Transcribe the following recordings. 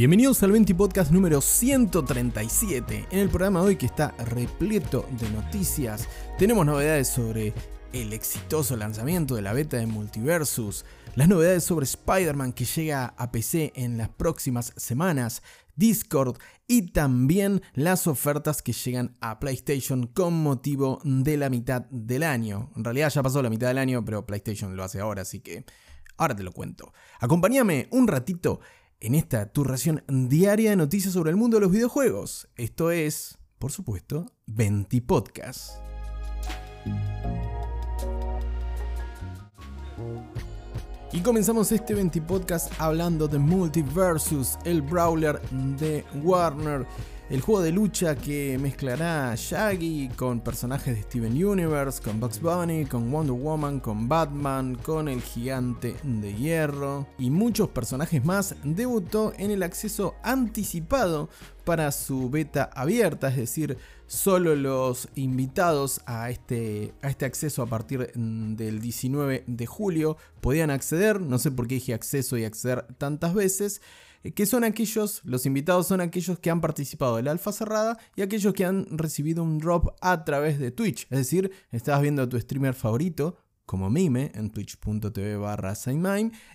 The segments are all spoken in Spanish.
Bienvenidos al 20 Podcast número 137. En el programa de hoy que está repleto de noticias, tenemos novedades sobre el exitoso lanzamiento de la beta de Multiversus, las novedades sobre Spider-Man que llega a PC en las próximas semanas, Discord y también las ofertas que llegan a PlayStation con motivo de la mitad del año. En realidad ya pasó la mitad del año, pero PlayStation lo hace ahora, así que ahora te lo cuento. Acompáñame un ratito en esta tu ración diaria de noticias sobre el mundo de los videojuegos. Esto es, por supuesto, 20 Podcast. Y comenzamos este 20 podcast hablando de Multiversus, el brawler de Warner. El juego de lucha que mezclará Shaggy con personajes de Steven Universe, con Bugs Bunny, con Wonder Woman, con Batman, con el gigante de hierro y muchos personajes más, debutó en el acceso anticipado para su beta abierta, es decir, solo los invitados a este, a este acceso a partir del 19 de julio podían acceder, no sé por qué dije acceso y acceder tantas veces. Eh, que son aquellos, los invitados son aquellos que han participado de la alfa cerrada y aquellos que han recibido un drop a través de Twitch. Es decir, estabas viendo a tu streamer favorito, como Mime, en twitch.tv barra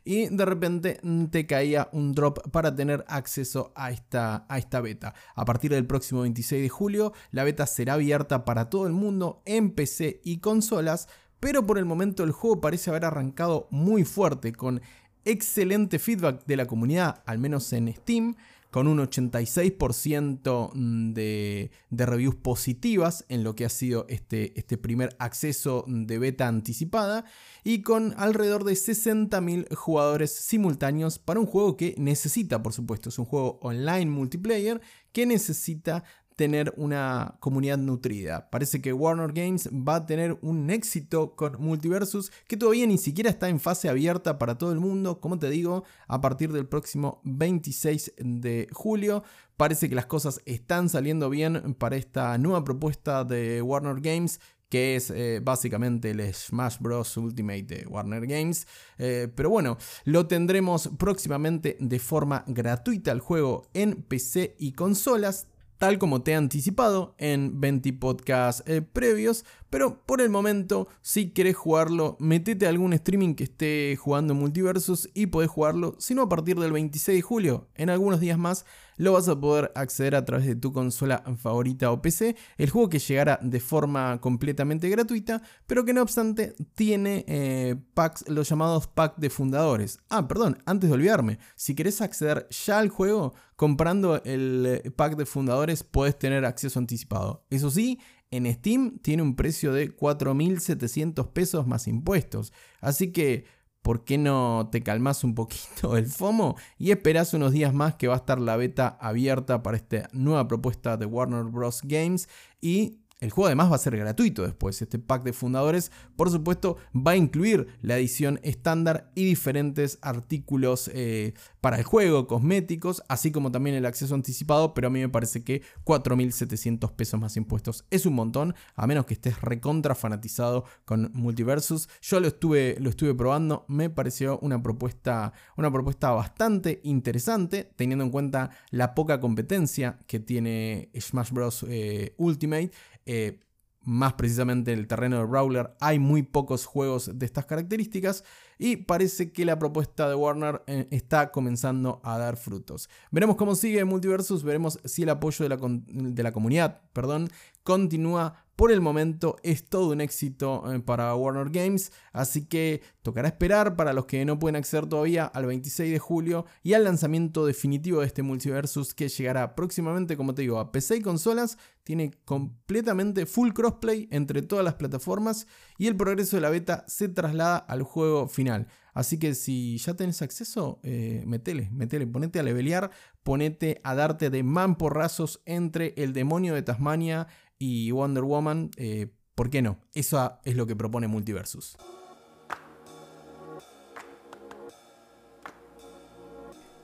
y de repente te caía un drop para tener acceso a esta, a esta beta. A partir del próximo 26 de julio, la beta será abierta para todo el mundo en PC y consolas, pero por el momento el juego parece haber arrancado muy fuerte con excelente feedback de la comunidad, al menos en Steam, con un 86% de, de, reviews positivas en lo que ha sido este, este primer acceso de beta anticipada y con alrededor de 60.000 jugadores simultáneos para un juego que necesita, por supuesto, es un juego online multiplayer que necesita tener una comunidad nutrida. Parece que Warner Games va a tener un éxito con Multiversus que todavía ni siquiera está en fase abierta para todo el mundo, como te digo, a partir del próximo 26 de julio. Parece que las cosas están saliendo bien para esta nueva propuesta de Warner Games que es eh, básicamente el Smash Bros. Ultimate de Warner Games. Eh, pero bueno, lo tendremos próximamente de forma gratuita el juego en PC y consolas tal como te he anticipado en 20 podcasts eh, previos, pero por el momento, si querés jugarlo, metete a algún streaming que esté jugando Multiversus y podés jugarlo, si no a partir del 26 de julio, en algunos días más, lo vas a poder acceder a través de tu consola favorita o PC. El juego que llegará de forma completamente gratuita, pero que no obstante tiene eh, packs, los llamados packs de fundadores. Ah, perdón, antes de olvidarme, si querés acceder ya al juego, comprando el eh, pack de fundadores, puedes tener acceso anticipado. Eso sí, en Steam tiene un precio de 4.700 pesos más impuestos. Así que, ¿por qué no te calmas un poquito el FOMO y esperas unos días más que va a estar la beta abierta para esta nueva propuesta de Warner Bros. Games y el juego además va a ser gratuito después. Este pack de fundadores, por supuesto, va a incluir la edición estándar y diferentes artículos eh, para el juego, cosméticos, así como también el acceso anticipado, pero a mí me parece que 4.700 pesos más impuestos es un montón, a menos que estés recontra fanatizado con Multiversus. Yo lo estuve, lo estuve probando, me pareció una propuesta, una propuesta bastante interesante, teniendo en cuenta la poca competencia que tiene Smash Bros. Eh, Ultimate. Eh, más precisamente en el terreno de Brawler, hay muy pocos juegos de estas características y parece que la propuesta de Warner eh, está comenzando a dar frutos. Veremos cómo sigue Multiversus, veremos si el apoyo de la, de la comunidad perdón, continúa por el momento es todo un éxito eh, para Warner Games, así que tocará esperar para los que no pueden acceder todavía al 26 de julio y al lanzamiento definitivo de este multiversus que llegará próximamente, como te digo, a PC y consolas. Tiene completamente full crossplay entre todas las plataformas y el progreso de la beta se traslada al juego final. Así que si ya tenés acceso, eh, metele, metele, ponete a levelear, ponete a darte de mamporrazos entre el demonio de Tasmania y Wonder Woman, eh, ¿por qué no? Eso es lo que propone Multiversus.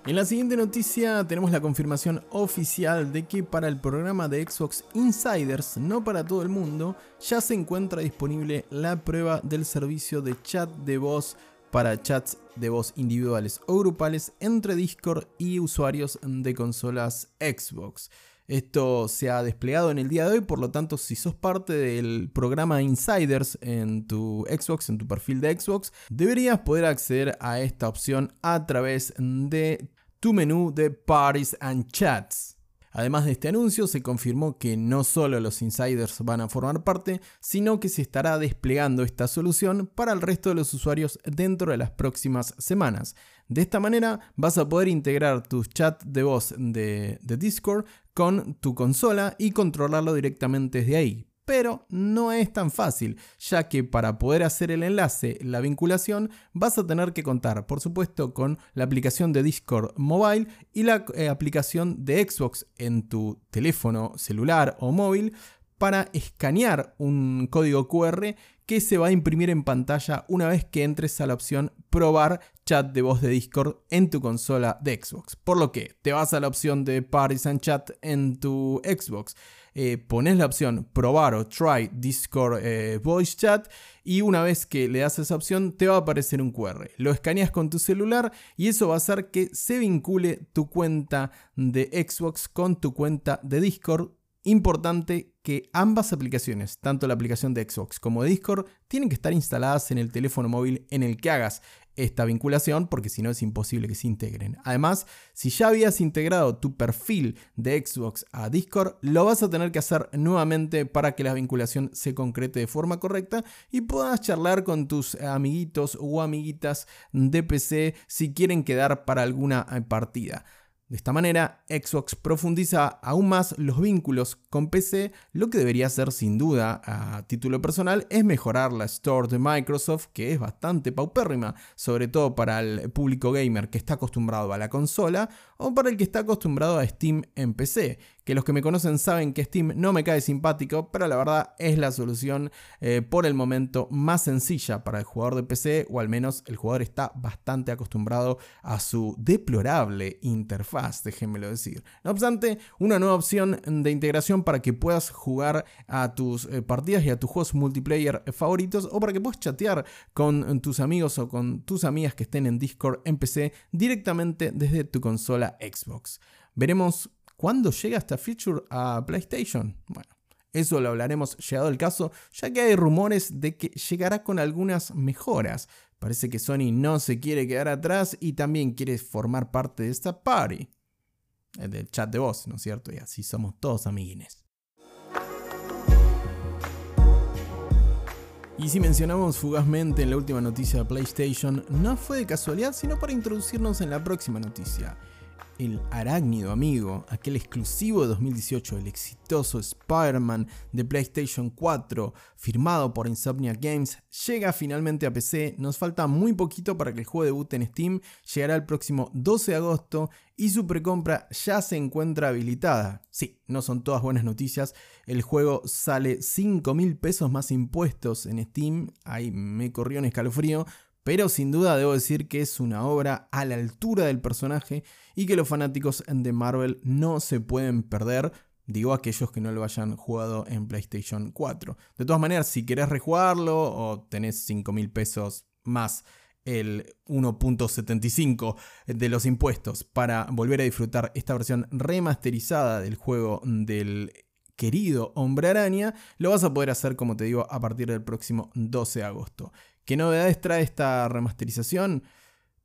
En la siguiente noticia tenemos la confirmación oficial de que para el programa de Xbox Insiders, no para todo el mundo, ya se encuentra disponible la prueba del servicio de chat de voz para chats de voz individuales o grupales entre Discord y usuarios de consolas Xbox. Esto se ha desplegado en el día de hoy, por lo tanto, si sos parte del programa Insiders en tu Xbox, en tu perfil de Xbox, deberías poder acceder a esta opción a través de tu menú de Parties and Chats. Además de este anuncio, se confirmó que no solo los insiders van a formar parte, sino que se estará desplegando esta solución para el resto de los usuarios dentro de las próximas semanas. De esta manera vas a poder integrar tus chats de voz de, de Discord con tu consola y controlarlo directamente desde ahí pero no es tan fácil, ya que para poder hacer el enlace, la vinculación, vas a tener que contar, por supuesto, con la aplicación de Discord Mobile y la eh, aplicación de Xbox en tu teléfono celular o móvil para escanear un código QR que se va a imprimir en pantalla una vez que entres a la opción probar chat de voz de Discord en tu consola de Xbox. Por lo que te vas a la opción de Parties and Chat en tu Xbox eh, pones la opción probar o try Discord eh, Voice Chat y una vez que le das esa opción te va a aparecer un QR. Lo escaneas con tu celular y eso va a hacer que se vincule tu cuenta de Xbox con tu cuenta de Discord. Importante que ambas aplicaciones, tanto la aplicación de Xbox como de Discord, tienen que estar instaladas en el teléfono móvil en el que hagas esta vinculación porque si no es imposible que se integren. Además, si ya habías integrado tu perfil de Xbox a Discord, lo vas a tener que hacer nuevamente para que la vinculación se concrete de forma correcta y puedas charlar con tus amiguitos o amiguitas de PC si quieren quedar para alguna partida. De esta manera, Xbox profundiza aún más los vínculos con PC, lo que debería ser sin duda a título personal es mejorar la store de Microsoft, que es bastante paupérrima, sobre todo para el público gamer que está acostumbrado a la consola o para el que está acostumbrado a Steam en PC, que los que me conocen saben que Steam no me cae simpático, pero la verdad es la solución eh, por el momento más sencilla para el jugador de PC, o al menos el jugador está bastante acostumbrado a su deplorable interfaz, déjenmelo decir. No obstante, una nueva opción de integración para que puedas jugar a tus eh, partidas y a tus juegos multiplayer favoritos, o para que puedas chatear con tus amigos o con tus amigas que estén en Discord en PC directamente desde tu consola Xbox. Veremos ¿Cuándo llega esta feature a PlayStation? Bueno, eso lo hablaremos llegado el caso, ya que hay rumores de que llegará con algunas mejoras. Parece que Sony no se quiere quedar atrás y también quiere formar parte de esta party. El del chat de voz, ¿no es cierto? Y así somos todos amiguines. Y si mencionamos fugazmente en la última noticia de PlayStation, no fue de casualidad, sino para introducirnos en la próxima noticia el arácnido amigo, aquel exclusivo de 2018, el exitoso Spider-Man de PlayStation 4, firmado por Insomnia Games, llega finalmente a PC. Nos falta muy poquito para que el juego debute en Steam, llegará el próximo 12 de agosto y su precompra ya se encuentra habilitada. Sí, no son todas buenas noticias, el juego sale 5 mil pesos más impuestos en Steam, ahí me corrió un escalofrío, pero sin duda debo decir que es una obra a la altura del personaje y que los fanáticos de Marvel no se pueden perder. Digo aquellos que no lo hayan jugado en PlayStation 4. De todas maneras, si querés rejugarlo o tenés 5 mil pesos más el 1.75 de los impuestos para volver a disfrutar esta versión remasterizada del juego del querido Hombre Araña, lo vas a poder hacer, como te digo, a partir del próximo 12 de agosto. ¿Qué novedades trae esta remasterización?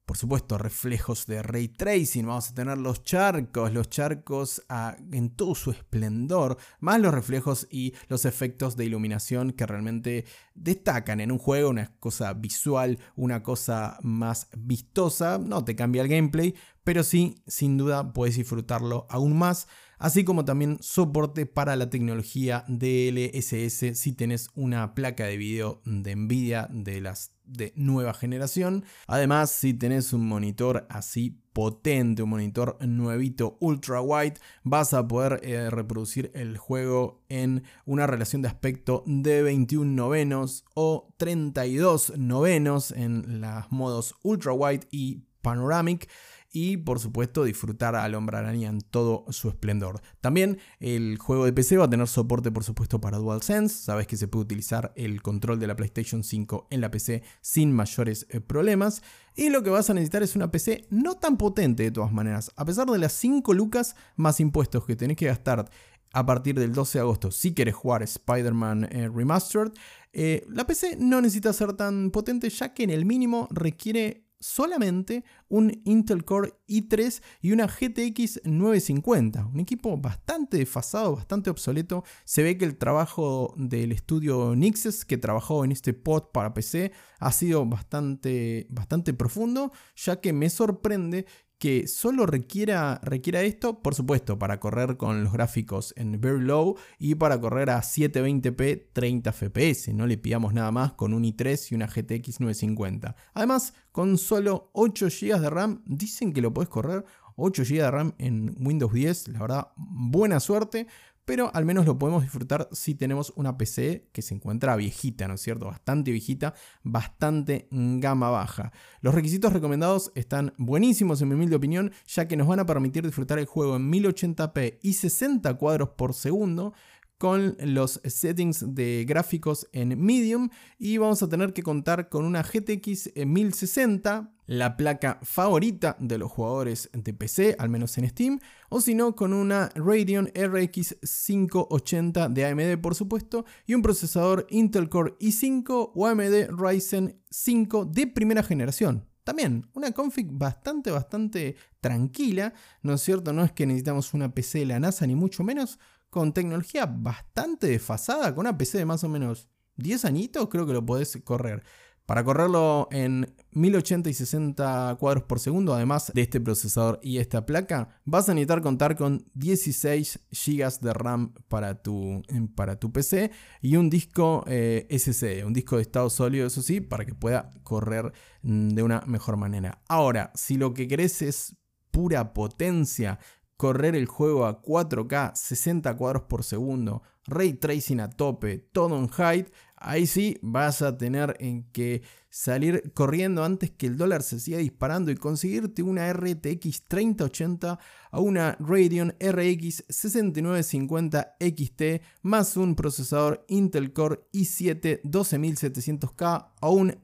Por supuesto, reflejos de ray tracing, vamos a tener los charcos, los charcos ah, en todo su esplendor, más los reflejos y los efectos de iluminación que realmente destacan en un juego, una cosa visual, una cosa más vistosa, no te cambia el gameplay, pero sí, sin duda, puedes disfrutarlo aún más así como también soporte para la tecnología DLSS si tenés una placa de video de Nvidia de las de nueva generación. Además, si tenés un monitor así potente, un monitor nuevito ultra wide, vas a poder eh, reproducir el juego en una relación de aspecto de 21 novenos o 32 novenos en los modos ultra wide y panoramic y por supuesto disfrutar al hombre araña en todo su esplendor. También el juego de PC va a tener soporte por supuesto para DualSense, sabes que se puede utilizar el control de la PlayStation 5 en la PC sin mayores eh, problemas. Y lo que vas a necesitar es una PC no tan potente de todas maneras, a pesar de las 5 lucas más impuestos que tenés que gastar a partir del 12 de agosto si quieres jugar Spider-Man eh, Remastered, eh, la PC no necesita ser tan potente ya que en el mínimo requiere solamente un Intel Core i3 y una GTX 950. Un equipo bastante desfasado, bastante obsoleto. Se ve que el trabajo del estudio Nixes que trabajó en este pod para PC ha sido bastante, bastante profundo, ya que me sorprende que solo requiera, requiera esto, por supuesto, para correr con los gráficos en very low y para correr a 720p 30 fps. No le pidamos nada más con un i3 y una GTX 950. Además, con solo 8 GB de RAM, dicen que lo puedes correr 8 GB de RAM en Windows 10. La verdad, buena suerte pero al menos lo podemos disfrutar si tenemos una PC que se encuentra viejita, ¿no es cierto? Bastante viejita, bastante gama baja. Los requisitos recomendados están buenísimos en mi humilde opinión, ya que nos van a permitir disfrutar el juego en 1080p y 60 cuadros por segundo, con los settings de gráficos en medium y vamos a tener que contar con una GTX 1060, la placa favorita de los jugadores de PC, al menos en Steam, o si no con una Radeon RX 580 de AMD por supuesto y un procesador Intel Core i5 o AMD Ryzen 5 de primera generación. También una config bastante, bastante tranquila, ¿no es cierto? No es que necesitamos una PC de la NASA ni mucho menos, con tecnología bastante desfasada, con una PC de más o menos 10 añitos, creo que lo podés correr. Para correrlo en 1080 y 60 cuadros por segundo, además de este procesador y esta placa, vas a necesitar contar con 16 GB de RAM para tu, para tu PC y un disco eh, SSD, un disco de estado sólido, eso sí, para que pueda correr mm, de una mejor manera. Ahora, si lo que querés es pura potencia, correr el juego a 4K, 60 cuadros por segundo, ray tracing a tope, todo en height, ahí sí vas a tener en que salir corriendo antes que el dólar se siga disparando y conseguirte una RTX 3080 a una Radeon RX 6950 XT más un procesador Intel Core i7 12700K a un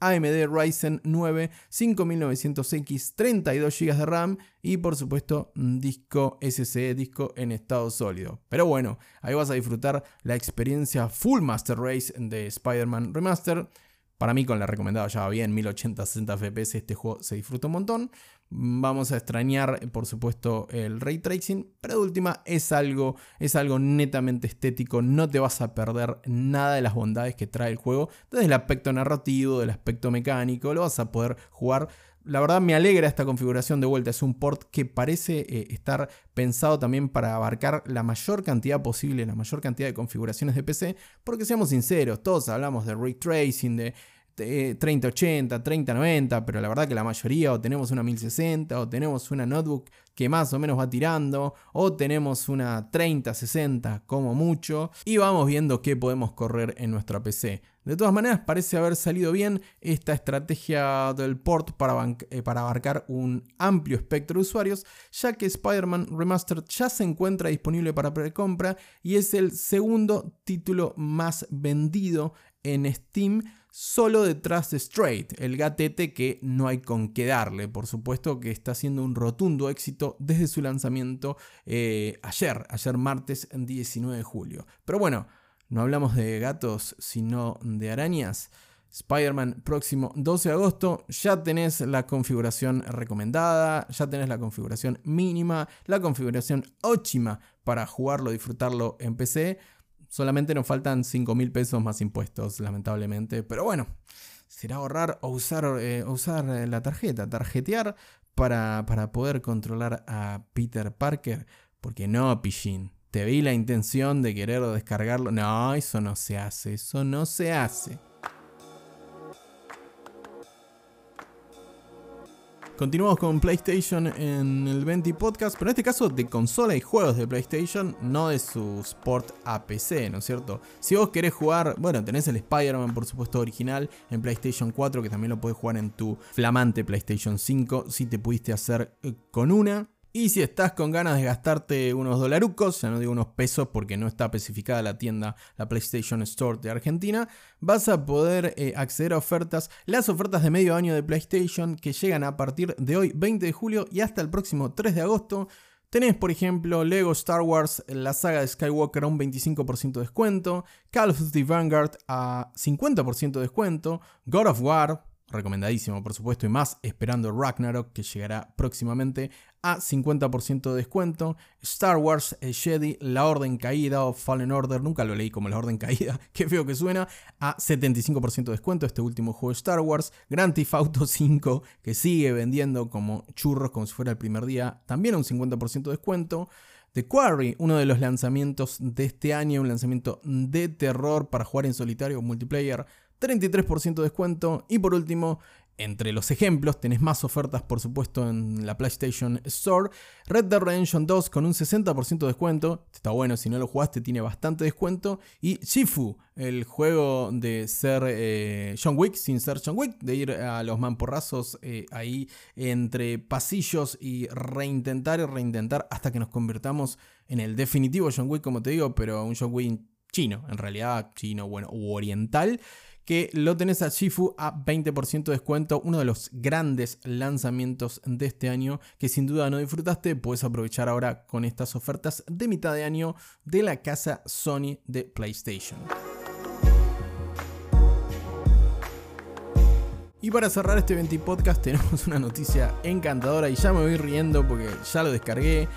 AMD Ryzen 9 5900X, 32 GB de RAM y por supuesto disco SSD, disco en estado sólido. Pero bueno, ahí vas a disfrutar la experiencia Full Master Race de Spider-Man Remaster. Para mí con la recomendada ya va bien, 1080-60 FPS este juego se disfruta un montón. Vamos a extrañar, por supuesto, el ray tracing, pero de última es algo, es algo netamente estético. No te vas a perder nada de las bondades que trae el juego, desde el aspecto narrativo, del aspecto mecánico, lo vas a poder jugar. La verdad me alegra esta configuración de vuelta. Es un port que parece eh, estar pensado también para abarcar la mayor cantidad posible, la mayor cantidad de configuraciones de PC. Porque seamos sinceros, todos hablamos de ray tracing, de 3080, 3090, pero la verdad que la mayoría o tenemos una 1060 o tenemos una notebook que más o menos va tirando o tenemos una 3060 como mucho y vamos viendo qué podemos correr en nuestra PC. De todas maneras parece haber salido bien esta estrategia del port para, eh, para abarcar un amplio espectro de usuarios ya que Spider-Man Remastered ya se encuentra disponible para precompra y es el segundo título más vendido en Steam solo detrás de Straight, el gatete que no hay con qué darle. Por supuesto que está siendo un rotundo éxito desde su lanzamiento eh, ayer, ayer martes 19 de julio. Pero bueno, no hablamos de gatos, sino de arañas. Spider-Man próximo 12 de agosto, ya tenés la configuración recomendada, ya tenés la configuración mínima, la configuración óptima para jugarlo, disfrutarlo en PC. Solamente nos faltan 5 mil pesos más impuestos, lamentablemente. Pero bueno, será ahorrar o usar, eh, usar eh, la tarjeta, tarjetear para, para, poder controlar a Peter Parker. Porque no, Pichín, te vi la intención de querer descargarlo. No, eso no se hace, eso no se hace. Continuamos con PlayStation en el 20 Podcast, pero en este caso de consola y juegos de PlayStation, no de su Sport a PC, ¿no es cierto? Si vos querés jugar, bueno, tenés el Spider-Man, por supuesto, original en PlayStation 4, que también lo puedes jugar en tu flamante PlayStation 5, si te pudiste hacer eh, con una. Y si estás con ganas de gastarte unos dolarucos, ya no digo unos pesos porque no está especificada la tienda, la PlayStation Store de Argentina, vas a poder eh, acceder a ofertas, las ofertas de medio año de PlayStation que llegan a partir de hoy 20 de julio y hasta el próximo 3 de agosto. Tenés, por ejemplo, Lego Star Wars, la saga de Skywalker a un 25% de descuento, Call of Duty Vanguard a 50% de descuento, God of War, recomendadísimo por supuesto, y más esperando Ragnarok que llegará próximamente a 50% de descuento. Star Wars el Jedi, La Orden Caída o Fallen Order, nunca lo leí como La Orden Caída, qué feo que suena, a 75% de descuento este último juego de Star Wars. Grand Theft Auto 5 que sigue vendiendo como churros como si fuera el primer día, también a un 50% de descuento. The Quarry, uno de los lanzamientos de este año, un lanzamiento de terror para jugar en solitario o multiplayer, 33% de descuento. Y por último, entre los ejemplos, tenés más ofertas por supuesto en la PlayStation Store. Red Dead Redemption 2 con un 60% de descuento. Está bueno, si no lo jugaste tiene bastante descuento. Y Shifu, el juego de ser eh, John Wick sin ser John Wick, de ir a los mamporrazos eh, ahí entre pasillos y reintentar y reintentar hasta que nos convirtamos en el definitivo John Wick, como te digo, pero un John Wick chino, en realidad chino, bueno, u oriental que lo tenés a Shifu a 20% de descuento, uno de los grandes lanzamientos de este año que sin duda no disfrutaste, puedes aprovechar ahora con estas ofertas de mitad de año de la casa Sony de PlayStation. Y para cerrar este 20 podcast tenemos una noticia encantadora y ya me voy riendo porque ya lo descargué.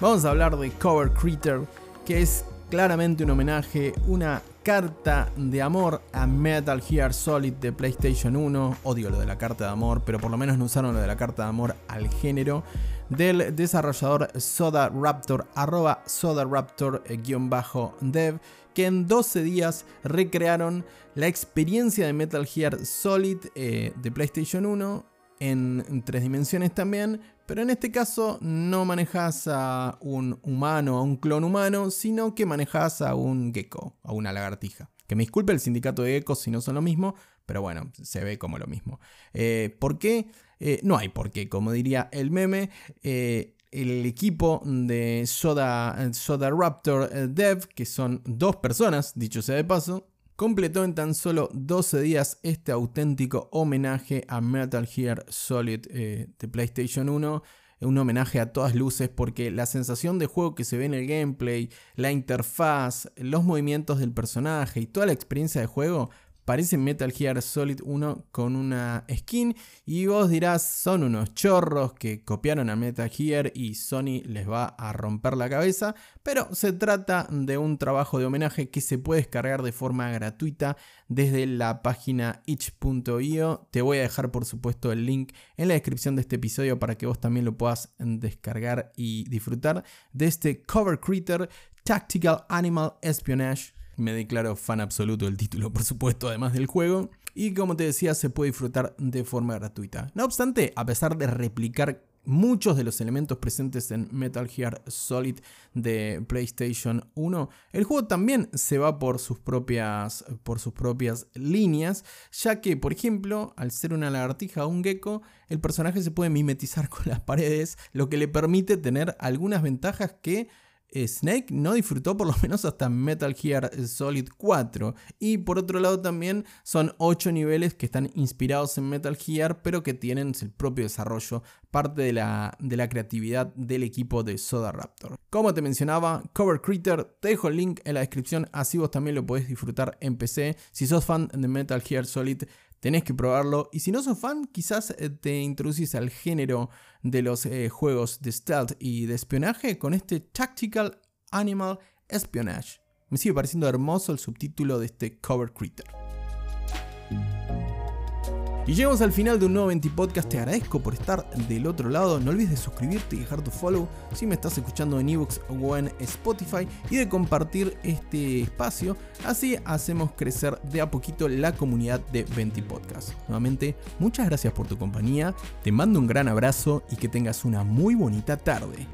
Vamos a hablar de Cover Creator, que es claramente un homenaje, una carta de amor a Metal Gear Solid de PlayStation 1. Odio lo de la carta de amor, pero por lo menos no usaron lo de la carta de amor al género. Del desarrollador Soda Raptor, arroba Soda Raptor-dev, que en 12 días recrearon la experiencia de Metal Gear Solid eh, de PlayStation 1 en tres dimensiones también, pero en este caso no manejas a un humano, a un clon humano, sino que manejas a un gecko, a una lagartija. Que me disculpe el sindicato de geckos si no son lo mismo, pero bueno, se ve como lo mismo. Eh, ¿Por qué? Eh, no hay por qué, como diría el meme. Eh, el equipo de Soda, Soda Raptor Dev, que son dos personas, dicho sea de paso, completó en tan solo 12 días este auténtico homenaje a Metal Gear Solid eh, de PlayStation 1. Un homenaje a todas luces porque la sensación de juego que se ve en el gameplay, la interfaz, los movimientos del personaje y toda la experiencia de juego parece Metal Gear Solid 1 con una skin y vos dirás son unos chorros que copiaron a Metal Gear y Sony les va a romper la cabeza, pero se trata de un trabajo de homenaje que se puede descargar de forma gratuita desde la página itch.io. Te voy a dejar por supuesto el link en la descripción de este episodio para que vos también lo puedas descargar y disfrutar de este Cover Creator Tactical Animal Espionage me declaro fan absoluto del título, por supuesto, además del juego. Y como te decía, se puede disfrutar de forma gratuita. No obstante, a pesar de replicar muchos de los elementos presentes en Metal Gear Solid de PlayStation 1, el juego también se va por sus propias, por sus propias líneas, ya que, por ejemplo, al ser una lagartija o un gecko, el personaje se puede mimetizar con las paredes, lo que le permite tener algunas ventajas que Snake no disfrutó por lo menos hasta Metal Gear Solid 4. Y por otro lado también son 8 niveles que están inspirados en Metal Gear, pero que tienen el propio desarrollo, parte de la, de la creatividad del equipo de Soda Raptor. Como te mencionaba, Cover Creator, te dejo el link en la descripción, así vos también lo podés disfrutar en PC. Si sos fan de Metal Gear Solid, tenés que probarlo. Y si no sos fan, quizás eh, te introduces al género de los eh, juegos de stealth y de espionaje con este Tactical Animal Espionage. Me sigue pareciendo hermoso el subtítulo de este Cover Creator. Y llegamos al final de un nuevo 20 Podcast. Te agradezco por estar del otro lado. No olvides de suscribirte y dejar tu follow si me estás escuchando en ebooks o en Spotify. Y de compartir este espacio. Así hacemos crecer de a poquito la comunidad de 20 Podcast. Nuevamente, muchas gracias por tu compañía. Te mando un gran abrazo y que tengas una muy bonita tarde.